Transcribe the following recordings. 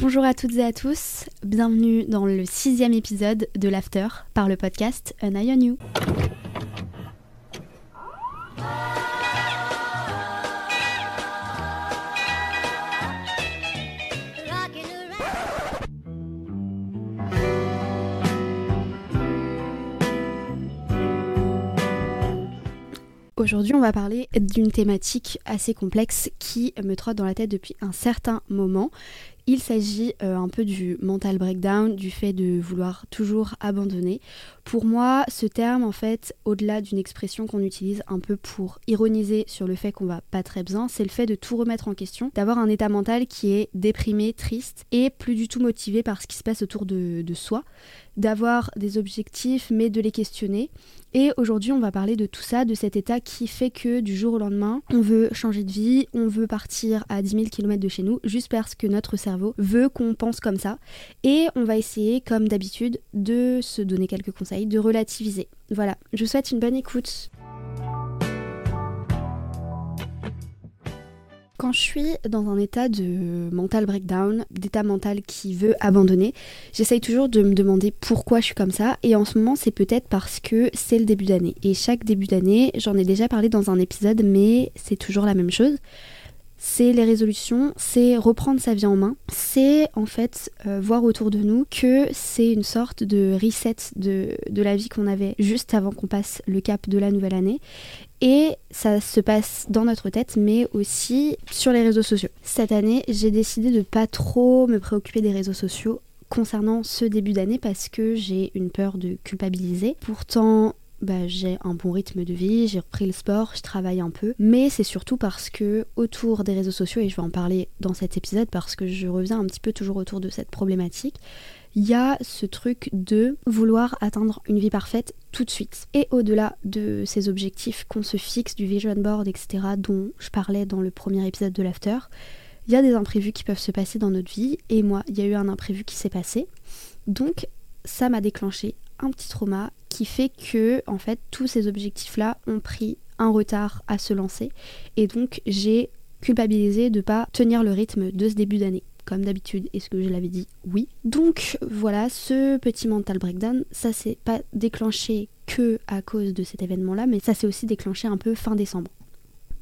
Bonjour à toutes et à tous, bienvenue dans le sixième épisode de l'After par le podcast An Eye on You. Aujourd'hui, on va parler d'une thématique assez complexe qui me trotte dans la tête depuis un certain moment. Il s'agit euh, un peu du mental breakdown, du fait de vouloir toujours abandonner. Pour moi, ce terme, en fait, au-delà d'une expression qu'on utilise un peu pour ironiser sur le fait qu'on va pas très bien, c'est le fait de tout remettre en question, d'avoir un état mental qui est déprimé, triste et plus du tout motivé par ce qui se passe autour de, de soi, d'avoir des objectifs mais de les questionner. Et aujourd'hui, on va parler de tout ça, de cet état qui fait que du jour au lendemain, on veut changer de vie, on veut partir à 10 000 km de chez nous, juste parce que notre cerveau veut qu'on pense comme ça. Et on va essayer, comme d'habitude, de se donner quelques conseils, de relativiser. Voilà, je vous souhaite une bonne écoute. Quand je suis dans un état de mental breakdown, d'état mental qui veut abandonner, j'essaye toujours de me demander pourquoi je suis comme ça. Et en ce moment, c'est peut-être parce que c'est le début d'année. Et chaque début d'année, j'en ai déjà parlé dans un épisode, mais c'est toujours la même chose c'est les résolutions, c'est reprendre sa vie en main, c'est en fait euh, voir autour de nous que c'est une sorte de reset de, de la vie qu'on avait juste avant qu'on passe le cap de la nouvelle année. Et ça se passe dans notre tête, mais aussi sur les réseaux sociaux. Cette année, j'ai décidé de pas trop me préoccuper des réseaux sociaux concernant ce début d'année parce que j'ai une peur de culpabiliser. Pourtant, bah, j'ai un bon rythme de vie, j'ai repris le sport, je travaille un peu, mais c'est surtout parce que autour des réseaux sociaux, et je vais en parler dans cet épisode parce que je reviens un petit peu toujours autour de cette problématique, il y a ce truc de vouloir atteindre une vie parfaite tout de suite. Et au-delà de ces objectifs qu'on se fixe, du vision board, etc., dont je parlais dans le premier épisode de l'After, il y a des imprévus qui peuvent se passer dans notre vie, et moi, il y a eu un imprévu qui s'est passé. Donc, ça m'a déclenché petit trauma qui fait que en fait tous ces objectifs là ont pris un retard à se lancer. Et donc j'ai culpabilisé de pas tenir le rythme de ce début d'année. Comme d'habitude est-ce que je l'avais dit? Oui. Donc voilà ce petit mental breakdown ça s'est pas déclenché que à cause de cet événement là mais ça s'est aussi déclenché un peu fin décembre.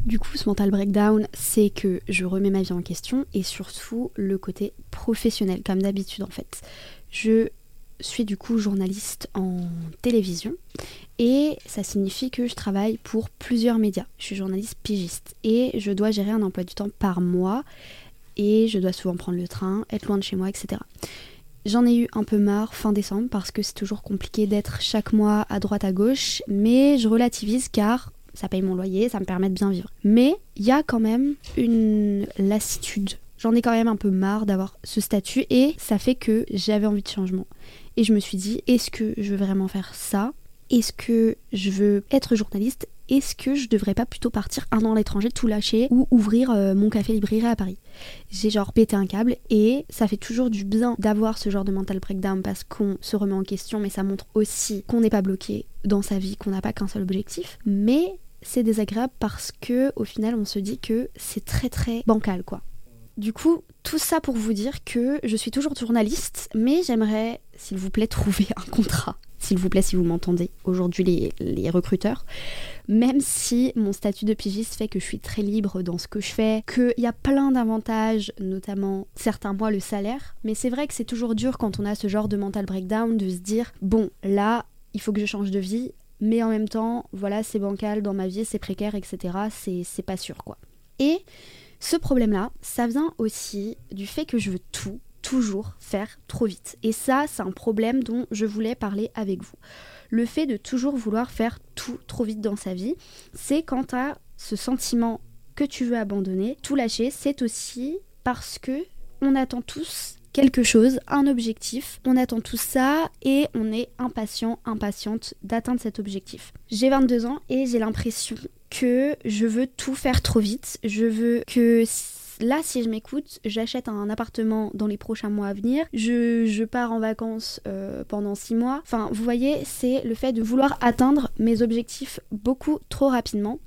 Du coup, ce mental breakdown, c'est que je remets ma vie en question et surtout le côté professionnel, comme d'habitude en fait. Je suis du coup journaliste en télévision et ça signifie que je travaille pour plusieurs médias. Je suis journaliste pigiste et je dois gérer un emploi du temps par mois et je dois souvent prendre le train, être loin de chez moi, etc. J'en ai eu un peu marre fin décembre parce que c'est toujours compliqué d'être chaque mois à droite à gauche, mais je relativise car ça paye mon loyer, ça me permet de bien vivre. Mais il y a quand même une lassitude. J'en ai quand même un peu marre d'avoir ce statut et ça fait que j'avais envie de changement. Et je me suis dit, est-ce que je veux vraiment faire ça? Est-ce que je veux être journaliste? Est-ce que je devrais pas plutôt partir un an à l'étranger, tout lâcher ou ouvrir euh, mon café librairie à Paris? J'ai genre pété un câble et ça fait toujours du bien d'avoir ce genre de mental breakdown parce qu'on se remet en question, mais ça montre aussi qu'on n'est pas bloqué dans sa vie, qu'on n'a pas qu'un seul objectif. Mais c'est désagréable parce que au final on se dit que c'est très très bancal quoi. Du coup, tout ça pour vous dire que je suis toujours journaliste, mais j'aimerais, s'il vous plaît, trouver un contrat. S'il vous plaît, si vous m'entendez, aujourd'hui les, recruteurs. Même si mon statut de pigiste fait que je suis très libre dans ce que je fais, qu'il y a plein d'avantages, notamment certains mois le salaire, mais c'est vrai que c'est toujours dur quand on a ce genre de mental breakdown de se dire, bon, là, il faut que je change de vie, mais en même temps, voilà, c'est bancal dans ma vie, c'est précaire, etc. C'est pas sûr, quoi. Et ce problème-là, ça vient aussi du fait que je veux tout, toujours faire trop vite. Et ça, c'est un problème dont je voulais parler avec vous. Le fait de toujours vouloir faire tout trop vite dans sa vie, c'est quand tu ce sentiment que tu veux abandonner, tout lâcher, c'est aussi parce que on attend tous quelque chose, un objectif. On attend tout ça et on est impatient, impatiente d'atteindre cet objectif. J'ai 22 ans et j'ai l'impression que je veux tout faire trop vite. Je veux que là, si je m'écoute, j'achète un appartement dans les prochains mois à venir, je, pars en vacances euh, pendant six mois. Enfin, vous voyez, c'est le fait de vouloir atteindre mes objectifs beaucoup trop rapidement.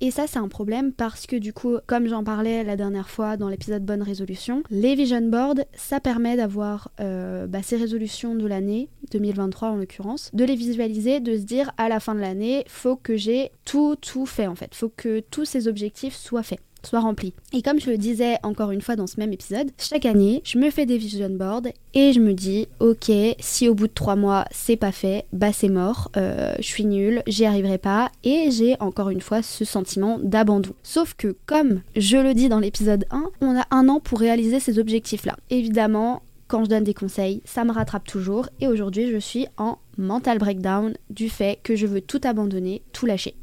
Et ça, c'est un problème parce que du coup, comme j'en parlais la dernière fois dans l'épisode Bonne résolution, les vision boards, ça permet d'avoir euh, bah, ces résolutions de l'année, 2023 en l'occurrence, de les visualiser, de se dire à la fin de l'année, faut que j'ai tout, tout fait en fait. Faut que tous ces objectifs soient faits soit rempli. Et comme je le disais encore une fois dans ce même épisode, chaque année, je me fais des vision boards et je me dis, ok, si au bout de trois mois c'est pas fait, bah c'est mort, euh, je suis nulle, j'y arriverai pas et j'ai encore une fois ce sentiment d'abandon. Sauf que comme je le dis dans l'épisode 1, on a un an pour réaliser ces objectifs-là. Évidemment, quand je donne des conseils, ça me rattrape toujours et aujourd'hui je suis en mental breakdown du fait que je veux tout abandonner, tout lâcher.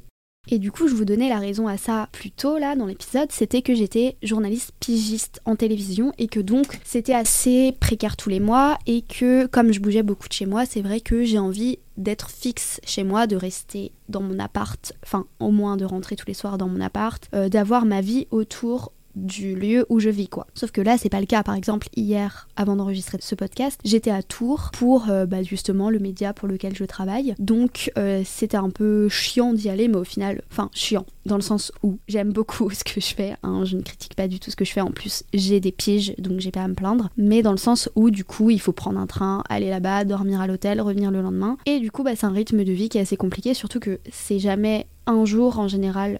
Et du coup, je vous donnais la raison à ça plus tôt là dans l'épisode, c'était que j'étais journaliste pigiste en télévision et que donc c'était assez précaire tous les mois et que comme je bougeais beaucoup de chez moi, c'est vrai que j'ai envie d'être fixe chez moi, de rester dans mon appart, enfin au moins de rentrer tous les soirs dans mon appart, euh, d'avoir ma vie autour du lieu où je vis quoi. Sauf que là c'est pas le cas. Par exemple hier, avant d'enregistrer ce podcast, j'étais à Tours pour euh, bah, justement le média pour lequel je travaille. Donc euh, c'était un peu chiant d'y aller, mais au final, enfin chiant dans le sens où j'aime beaucoup ce que je fais. Hein. je ne critique pas du tout ce que je fais. En plus j'ai des pièges donc j'ai pas à me plaindre. Mais dans le sens où du coup il faut prendre un train, aller là-bas, dormir à l'hôtel, revenir le lendemain. Et du coup bah, c'est un rythme de vie qui est assez compliqué, surtout que c'est jamais un jour en général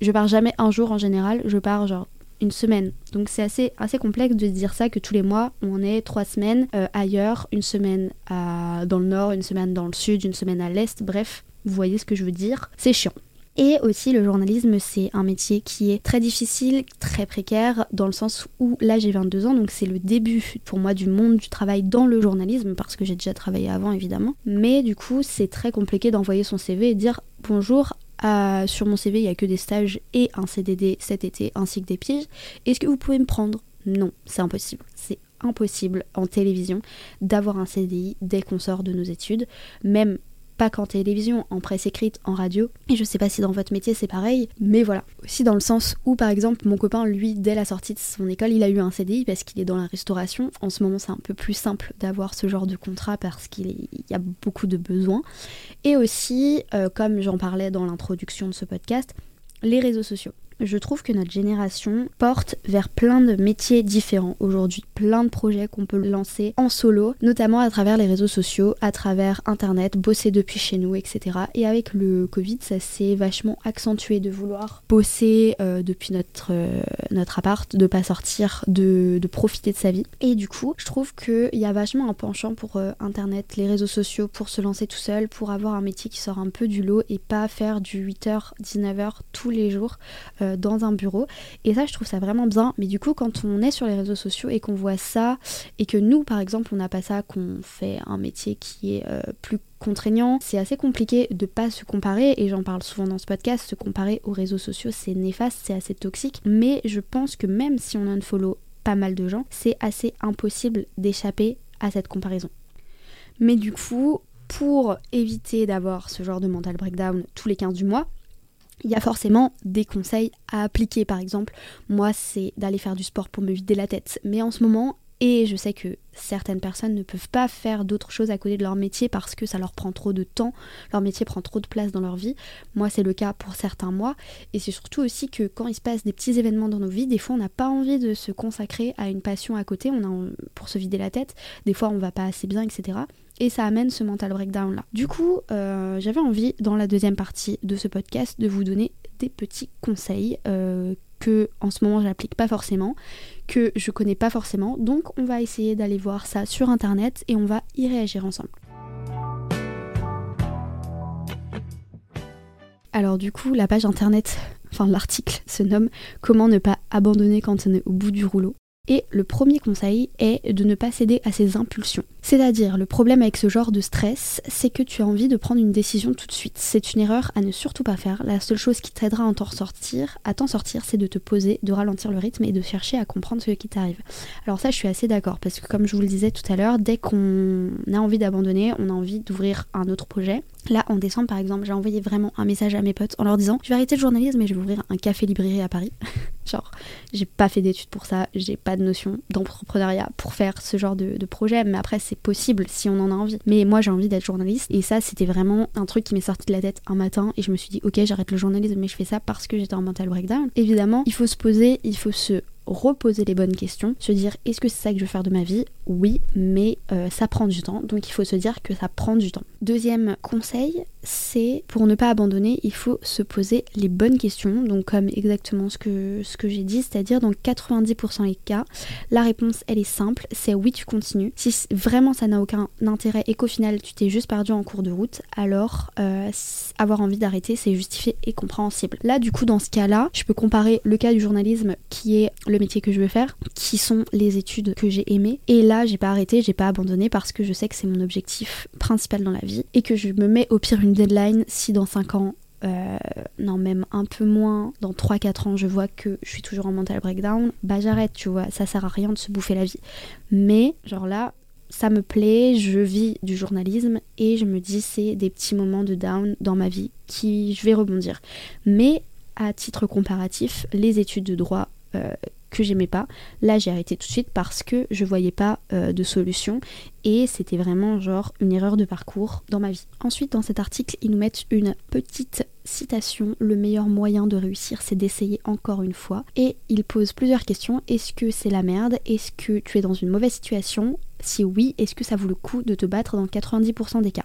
je pars jamais un jour en général, je pars genre une semaine. Donc c'est assez, assez complexe de dire ça que tous les mois on est trois semaines euh, ailleurs, une semaine dans le nord, une semaine dans le sud, une semaine à l'est, bref, vous voyez ce que je veux dire. C'est chiant. Et aussi le journalisme c'est un métier qui est très difficile, très précaire, dans le sens où là j'ai 22 ans, donc c'est le début pour moi du monde du travail dans le journalisme, parce que j'ai déjà travaillé avant évidemment. Mais du coup c'est très compliqué d'envoyer son CV et dire bonjour, sur mon CV, il n'y a que des stages et un CDD cet été, ainsi que des piges. Est-ce que vous pouvez me prendre? Non, c'est impossible. C'est impossible en télévision d'avoir un CDI dès qu'on sort de nos études. Même pas qu'en télévision, en presse écrite, en radio. Et je sais pas si dans votre métier c'est pareil, mais voilà. Aussi dans le sens où, par exemple, mon copain, lui, dès la sortie de son école, il a eu un CDI parce qu'il est dans la restauration. En ce moment, c'est un peu plus simple d'avoir ce genre de contrat parce qu'il y a beaucoup de besoins. Et aussi, euh, comme j'en parlais dans l'introduction de ce podcast, les réseaux sociaux je trouve que notre génération porte vers plein de métiers différents aujourd'hui, plein de projets qu'on peut lancer en solo, notamment à travers les réseaux sociaux, à travers internet, bosser depuis chez nous, etc. Et avec le Covid, ça s'est vachement accentué de vouloir bosser euh, depuis notre, euh, notre appart, de pas sortir, de, profiter de sa vie. Et du coup, je trouve qu'il y a vachement un penchant pour euh, internet, les réseaux sociaux, pour se lancer tout seul, pour avoir un métier qui sort un peu du lot et pas faire du 8h, 19h tous les jours. Euh, dans un bureau. Et ça, je trouve ça vraiment bien. Mais du coup, quand on est sur les réseaux sociaux et qu'on voit ça, et que nous, par exemple, on n'a pas ça, qu'on fait un métier qui est euh, plus contraignant, c'est assez compliqué de pas se comparer, et j'en parle souvent dans ce podcast, se comparer aux réseaux sociaux, c'est néfaste, c'est assez toxique. Mais je pense que même si on unfollow pas mal de gens, c'est assez impossible d'échapper à cette comparaison. Mais du coup, pour éviter d'avoir ce genre de mental breakdown tous les 15 du mois, il y a forcément des conseils à appliquer. Par exemple, moi, c'est d'aller faire du sport pour me vider la tête. Mais en ce moment, et je sais que certaines personnes ne peuvent pas faire d'autres choses à côté de leur métier parce que ça leur prend trop de temps, leur métier prend trop de place dans leur vie. Moi, c'est le cas pour certains mois. Et c'est surtout aussi que quand il se passe des petits événements dans nos vies, des fois, on n'a pas envie de se consacrer à une passion à côté, on a pour se vider la tête. Des fois, on va pas assez bien, etc et ça amène ce mental breakdown là. Du coup, euh, j'avais envie dans la deuxième partie de ce podcast de vous donner des petits conseils euh, que en ce moment j'applique pas forcément, que je connais pas forcément. Donc on va essayer d'aller voir ça sur internet et on va y réagir ensemble. Alors du coup, la page internet, enfin l'article se nomme Comment ne pas abandonner quand on est au bout du rouleau. Et le premier conseil est de ne pas céder à ses impulsions. C'est-à-dire, le problème avec ce genre de stress, c'est que tu as envie de prendre une décision tout de suite. C'est une erreur à ne surtout pas faire. La seule chose qui t'aidera à t'en sortir, sortir, c'est de te poser, de ralentir le rythme et de chercher à comprendre ce qui t'arrive. Alors ça, je suis assez d'accord parce que comme je vous le disais tout à l'heure, dès qu'on a envie d'abandonner, on a envie d'ouvrir un autre projet. Là, en décembre, par exemple, j'ai envoyé vraiment un message à mes potes en leur disant Je vais arrêter le journalisme et je vais ouvrir un café-librairie à Paris. genre, j'ai pas fait d'études pour ça, j'ai pas notion d'entrepreneuriat pour faire ce genre de, de projet, mais après, c'est possible si on en a envie. Mais moi, j'ai envie d'être journaliste et ça, c'était vraiment un truc qui m'est sorti de la tête un matin et je me suis dit Ok, j'arrête le journalisme, mais je fais ça parce que j'étais en mental breakdown. Évidemment, il faut se poser, il faut se reposer les bonnes questions, se dire est-ce que c'est ça que je veux faire de ma vie? Oui, mais euh, ça prend du temps, donc il faut se dire que ça prend du temps. Deuxième conseil, c'est pour ne pas abandonner, il faut se poser les bonnes questions, donc comme exactement ce que, ce que j'ai dit, c'est-à-dire dans 90% des cas, la réponse elle est simple, c'est oui tu continues. Si vraiment ça n'a aucun intérêt et qu'au final tu t'es juste perdu en cours de route, alors euh, avoir envie d'arrêter c'est justifié et compréhensible. Là du coup dans ce cas-là, je peux comparer le cas du journalisme qui est le métier que je veux faire, qui sont les études que j'ai aimées. Et là, j'ai pas arrêté, j'ai pas abandonné parce que je sais que c'est mon objectif principal dans la vie et que je me mets au pire une deadline si dans 5 ans euh, non même un peu moins, dans 3-4 ans je vois que je suis toujours en mental breakdown, bah j'arrête, tu vois, ça sert à rien de se bouffer la vie. Mais genre là, ça me plaît, je vis du journalisme et je me dis c'est des petits moments de down dans ma vie qui je vais rebondir. Mais à titre comparatif, les études de droit euh, que j'aimais pas. Là, j'ai arrêté tout de suite parce que je voyais pas euh, de solution et c'était vraiment genre une erreur de parcours dans ma vie. Ensuite, dans cet article, ils nous mettent une petite citation le meilleur moyen de réussir, c'est d'essayer encore une fois. Et ils posent plusieurs questions. Est-ce que c'est la merde? Est-ce que tu es dans une mauvaise situation? Si oui, est-ce que ça vaut le coup de te battre dans 90% des cas?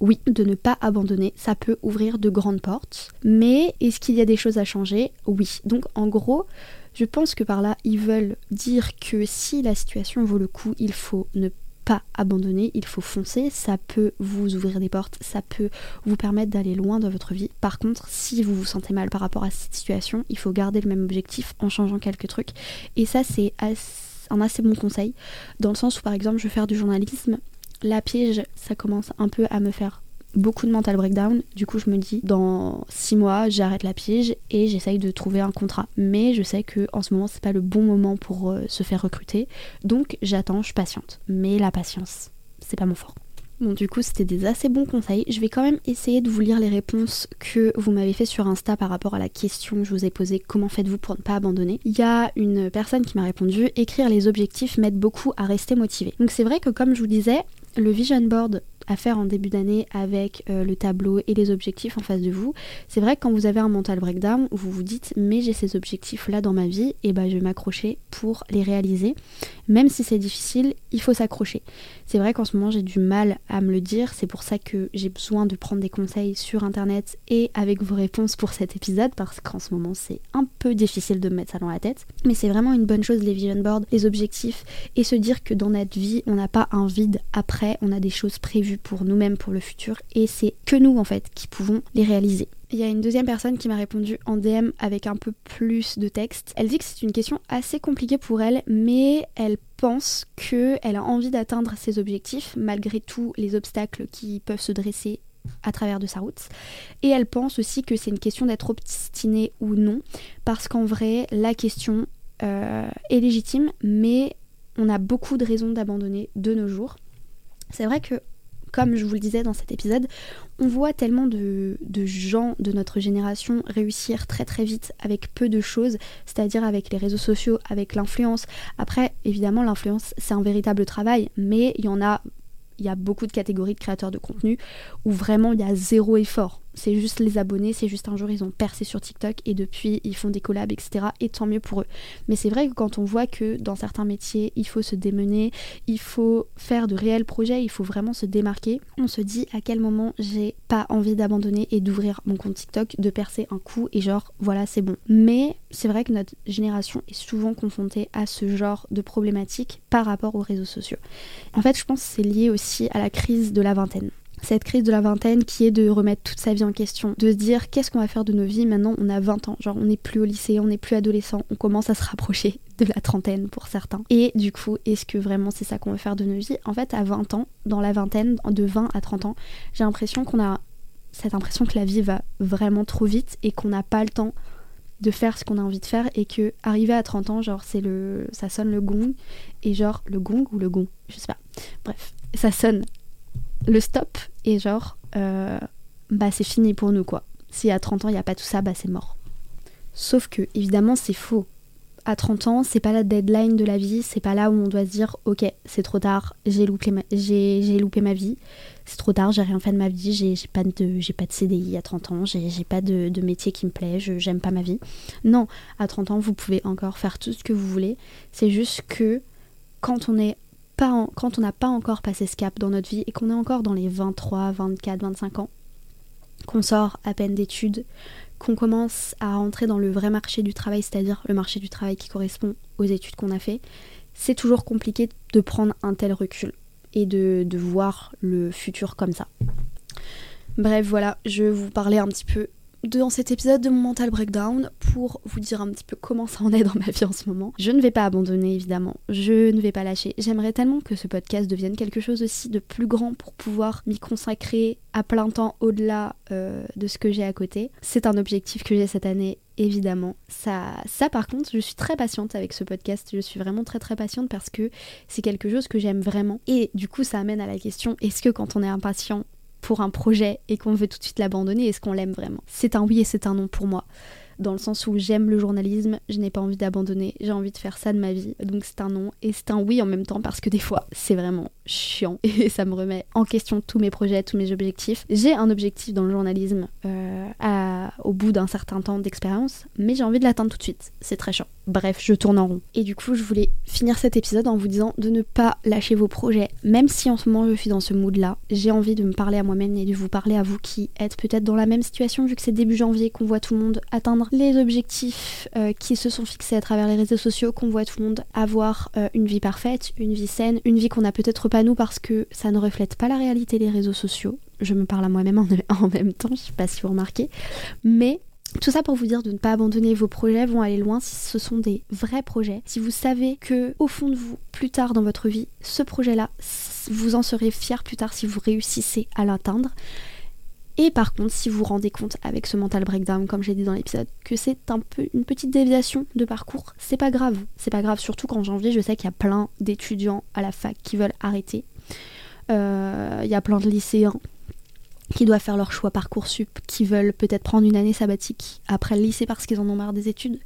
Oui, de ne pas abandonner, ça peut ouvrir de grandes portes. Mais est-ce qu'il y a des choses à changer? Oui. Donc en gros, je pense que par là, ils veulent dire que si la situation vaut le coup, il faut ne pas abandonner, il faut foncer, ça peut vous ouvrir des portes, ça peut vous permettre d'aller loin dans votre vie. Par contre, si vous vous sentez mal par rapport à cette situation, il faut garder le même objectif en changeant quelques trucs. Et ça, c'est un assez bon conseil, dans le sens où par exemple je veux faire du journalisme, la piège, ça commence un peu à me faire beaucoup de mental breakdown. Du coup, je me dis, dans six mois, j'arrête la pige et j'essaye de trouver un contrat. Mais je sais que en ce moment, c'est pas le bon moment pour euh, se faire recruter. Donc, j'attends, je patiente. Mais la patience, c'est pas mon fort. Bon, du coup, c'était des assez bons conseils. Je vais quand même essayer de vous lire les réponses que vous m'avez fait sur Insta par rapport à la question que je vous ai posée comment faites-vous pour ne pas abandonner? Il y a une personne qui m'a répondu écrire les objectifs m'aide beaucoup à rester motivé. Donc, c'est vrai que, comme je vous disais, le vision board à faire en début d'année avec euh, le tableau et les objectifs en face de vous. C'est vrai que quand vous avez un mental breakdown, vous vous dites mais j'ai ces objectifs là dans ma vie et bah je vais m'accrocher pour les réaliser. Même si c'est difficile, il faut s'accrocher. C'est vrai qu'en ce moment j'ai du mal à me le dire, c'est pour ça que j'ai besoin de prendre des conseils sur internet et avec vos réponses pour cet épisode parce qu'en ce moment c'est un peu difficile de me mettre ça dans la tête. Mais c'est vraiment une bonne chose les vision boards, les objectifs et se dire que dans notre vie on n'a pas un vide après, on a des choses prévues pour nous-mêmes, pour le futur, et c'est que nous en fait qui pouvons les réaliser. Il y a une deuxième personne qui m'a répondu en DM avec un peu plus de texte. Elle dit que c'est une question assez compliquée pour elle, mais elle pense qu'elle a envie d'atteindre ses objectifs malgré tous les obstacles qui peuvent se dresser à travers de sa route. Et elle pense aussi que c'est une question d'être obstiné ou non, parce qu'en vrai, la question euh, est légitime, mais on a beaucoup de raisons d'abandonner de nos jours. C'est vrai que comme je vous le disais dans cet épisode, on voit tellement de, gens de notre génération réussir très très vite avec peu de choses, c'est-à-dire avec les réseaux sociaux, avec l'influence. Après, évidemment, l'influence, c'est un véritable travail, mais il y en a, il y a beaucoup de catégories de créateurs de contenu où vraiment il y a zéro effort c'est juste les abonnés, c'est juste un jour ils ont percé sur TikTok et depuis ils font des collabs, etc. Et tant mieux pour eux. Mais c'est vrai que quand on voit que dans certains métiers il faut se démener, il faut faire de réels projets, il faut vraiment se démarquer, on se dit à quel moment j'ai pas envie d'abandonner et d'ouvrir mon compte TikTok, de percer un coup et genre voilà c'est bon. Mais c'est vrai que notre génération est souvent confrontée à ce genre de problématiques par rapport aux réseaux sociaux. En fait je pense que c'est lié aussi à la crise de la vingtaine. Cette crise de la vingtaine qui est de remettre toute sa vie en question, de se dire qu'est-ce qu'on va faire de nos vies maintenant on a 20 ans, genre on n'est plus au lycée, on n'est plus adolescent, on commence à se rapprocher de la trentaine pour certains. Et du coup, est-ce que vraiment c'est ça qu'on veut faire de nos vies? En fait, à 20 ans, dans la vingtaine, de 20 à 30 ans, j'ai l'impression qu'on a cette impression que la vie va vraiment trop vite et qu'on n'a pas le temps de faire ce qu'on a envie de faire et que arriver à 30 ans, genre c'est le ça sonne le gong et genre le gong ou le gong, je sais pas. Bref, ça sonne le stop et genre euh, bah c'est fini pour nous quoi. Si à 30 ans il n'y a pas tout ça, bah c'est mort. Sauf que évidemment c'est faux à 30 ans, c'est pas la deadline de la vie, c'est pas là où on doit se dire ok, c'est trop tard, j'ai loupé, ma, j'ai, loupé ma vie, c'est trop tard, j'ai rien fait de ma vie, j'ai, pas, de, pas de CDI à 30 ans, j'ai, pas de, métier qui me plaît, j'aime pas ma vie. Non, à 30 ans, vous pouvez encore faire tout ce que vous voulez, c'est juste que quand on est quand on n'a pas encore passé ce cap dans notre vie et qu'on est encore dans les 23, 24, 25 ans, qu'on sort à peine d'études, qu'on commence à rentrer dans le vrai marché du travail, c'est-à-dire le marché du travail qui correspond aux études qu'on a fait, c'est toujours compliqué de prendre un tel recul et de, de voir le futur comme ça. Bref, voilà, je vous parler un petit peu dans cet épisode de mon mental breakdown pour vous dire un petit peu comment ça en est dans ma vie en ce moment. Je ne vais pas abandonner évidemment, je ne vais pas lâcher. J'aimerais tellement que ce podcast devienne quelque chose aussi de plus grand pour pouvoir m'y consacrer à plein temps au-delà euh, de ce que j'ai à côté. C'est un objectif que j'ai cette année évidemment. Ça, ça par contre, je suis très patiente avec ce podcast. Je suis vraiment très très patiente parce que c'est quelque chose que j'aime vraiment. Et du coup, ça amène à la question est-ce que quand on est impatient, pour un projet et qu'on veut tout de suite l'abandonner, est-ce qu'on l'aime vraiment? C'est un oui et c'est un non pour moi. Dans le sens où j'aime le journalisme, je n'ai pas envie d'abandonner, j'ai envie de faire ça de ma vie. Donc c'est un non et c'est un oui en même temps parce que des fois c'est vraiment chiant et ça me remet en question tous mes projets, tous mes objectifs. J'ai un objectif dans le journalisme euh, au bout d'un certain temps d'expérience, mais j'ai envie de l'atteindre tout de suite. C'est très chiant. Bref, je tourne en rond. Et du coup, je voulais finir cet épisode en vous disant de ne pas lâcher vos projets, même si en ce moment je suis dans ce mood-là. J'ai envie de me parler à moi-même et de vous parler à vous qui êtes peut-être dans la même situation, vu que c'est début janvier, qu'on voit tout le monde atteindre les objectifs euh, qui se sont fixés à travers les réseaux sociaux, qu'on voit tout le monde avoir euh, une vie parfaite, une vie saine, une vie qu'on n'a peut-être pas nous parce que ça ne reflète pas la réalité des réseaux sociaux. Je me parle à moi-même en, même temps, je sais pas si vous remarquez. Mais tout ça pour vous dire de ne pas abandonner vos projets, vont aller loin si ce sont des vrais projets. Si vous savez que au fond de vous, plus tard dans votre vie, ce projet-là, vous en serez fier plus tard si vous réussissez à l'atteindre. Et par contre, si vous vous rendez compte avec ce mental breakdown, comme j'ai dit dans l'épisode, que c'est un peu une petite déviation de parcours, c'est pas grave. C'est pas grave, surtout qu'en janvier, je sais qu'il y a plein d'étudiants à la fac qui veulent arrêter. Euh, il y a plein de lycéens qui doivent faire leur choix Parcoursup, qui veulent peut-être prendre une année sabbatique après le lycée parce qu'ils en ont marre des études.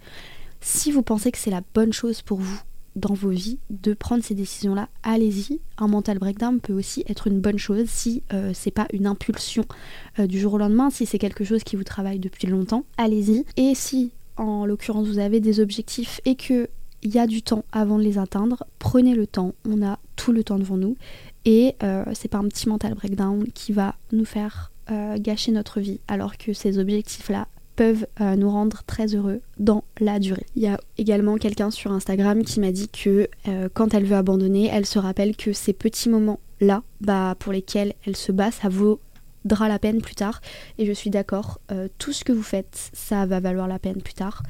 Si vous pensez que c'est la bonne chose pour vous dans vos vies de prendre ces décisions-là, allez-y. Un mental breakdown peut aussi être une bonne chose si euh, c'est pas une impulsion euh, du jour au lendemain, si c'est quelque chose qui vous travaille depuis longtemps, allez-y. Et si en l'occurrence vous avez des objectifs et que il y a du temps avant de les atteindre, prenez le temps, on a tout le temps devant nous et euh, c'est pas un petit mental breakdown qui va nous faire gâcher notre vie alors que ces objectifs-là peuvent euh, nous rendre très heureux dans la durée. Il y a également quelqu'un sur Instagram qui m'a dit que quand elle veut abandonner, elle se rappelle que ces petits moments-là, bah, pour lesquels elle se bat, ça vaudra la peine plus tard. Et je suis d'accord, tout ce que vous faites, ça va valoir la peine plus tard.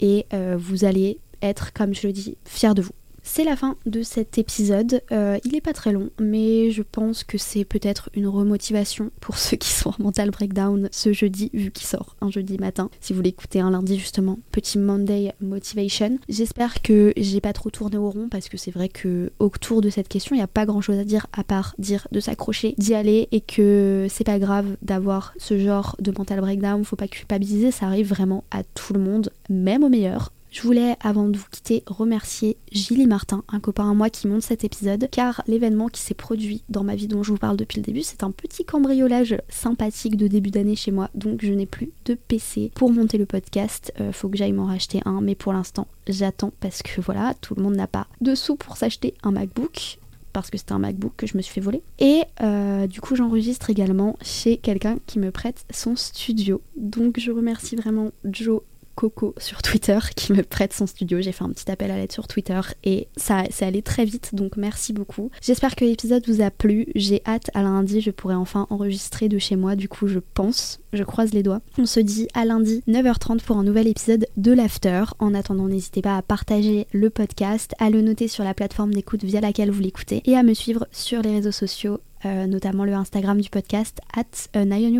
Et vous allez être, comme je le dis, fier de vous. C'est la fin de cet épisode. Euh, il n'est pas très long, mais je pense que c'est peut-être une remotivation pour ceux qui sont en mental breakdown ce jeudi, vu qu'il sort un jeudi matin. Si vous l'écoutez un lundi, justement, petit Monday motivation. J'espère que j'ai pas trop tourné au rond parce que c'est vrai que autour de cette question, il n'y a pas grand chose à dire à part dire de s'accrocher, d'y aller et que c'est pas grave d'avoir ce genre de mental breakdown. Faut pas culpabiliser, ça arrive vraiment à tout le monde, même aux meilleurs. Je voulais, avant de vous quitter, remercier Gilly Martin, un copain à moi qui monte cet épisode, car l'événement qui s'est produit dans ma vie dont je vous parle depuis le début, c'est un petit cambriolage sympathique de début d'année chez moi, donc je n'ai plus de PC pour monter le podcast. Euh, faut que j'aille m'en racheter un, mais pour l'instant, j'attends parce que voilà, tout le monde n'a pas de sous pour s'acheter un MacBook parce que c'était un MacBook que je me suis fait voler. Et euh, du coup, j'enregistre également chez quelqu'un qui me prête son studio. Donc, je remercie vraiment Joe Coco sur Twitter qui me prête son studio. J'ai fait un petit appel à l'aide sur Twitter et ça c'est allé très vite donc merci beaucoup. J'espère que l'épisode vous a plu. J'ai hâte à lundi, je pourrai enfin enregistrer de chez moi du coup je pense. Je croise les doigts. On se dit à lundi 9h30 pour un nouvel épisode de l'After. En attendant, n'hésitez pas à partager le podcast, à le noter sur la plateforme d'écoute via laquelle vous l'écoutez et à me suivre sur les réseaux sociaux, euh, notamment le Instagram du podcast at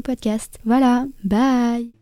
Podcast. Voilà, bye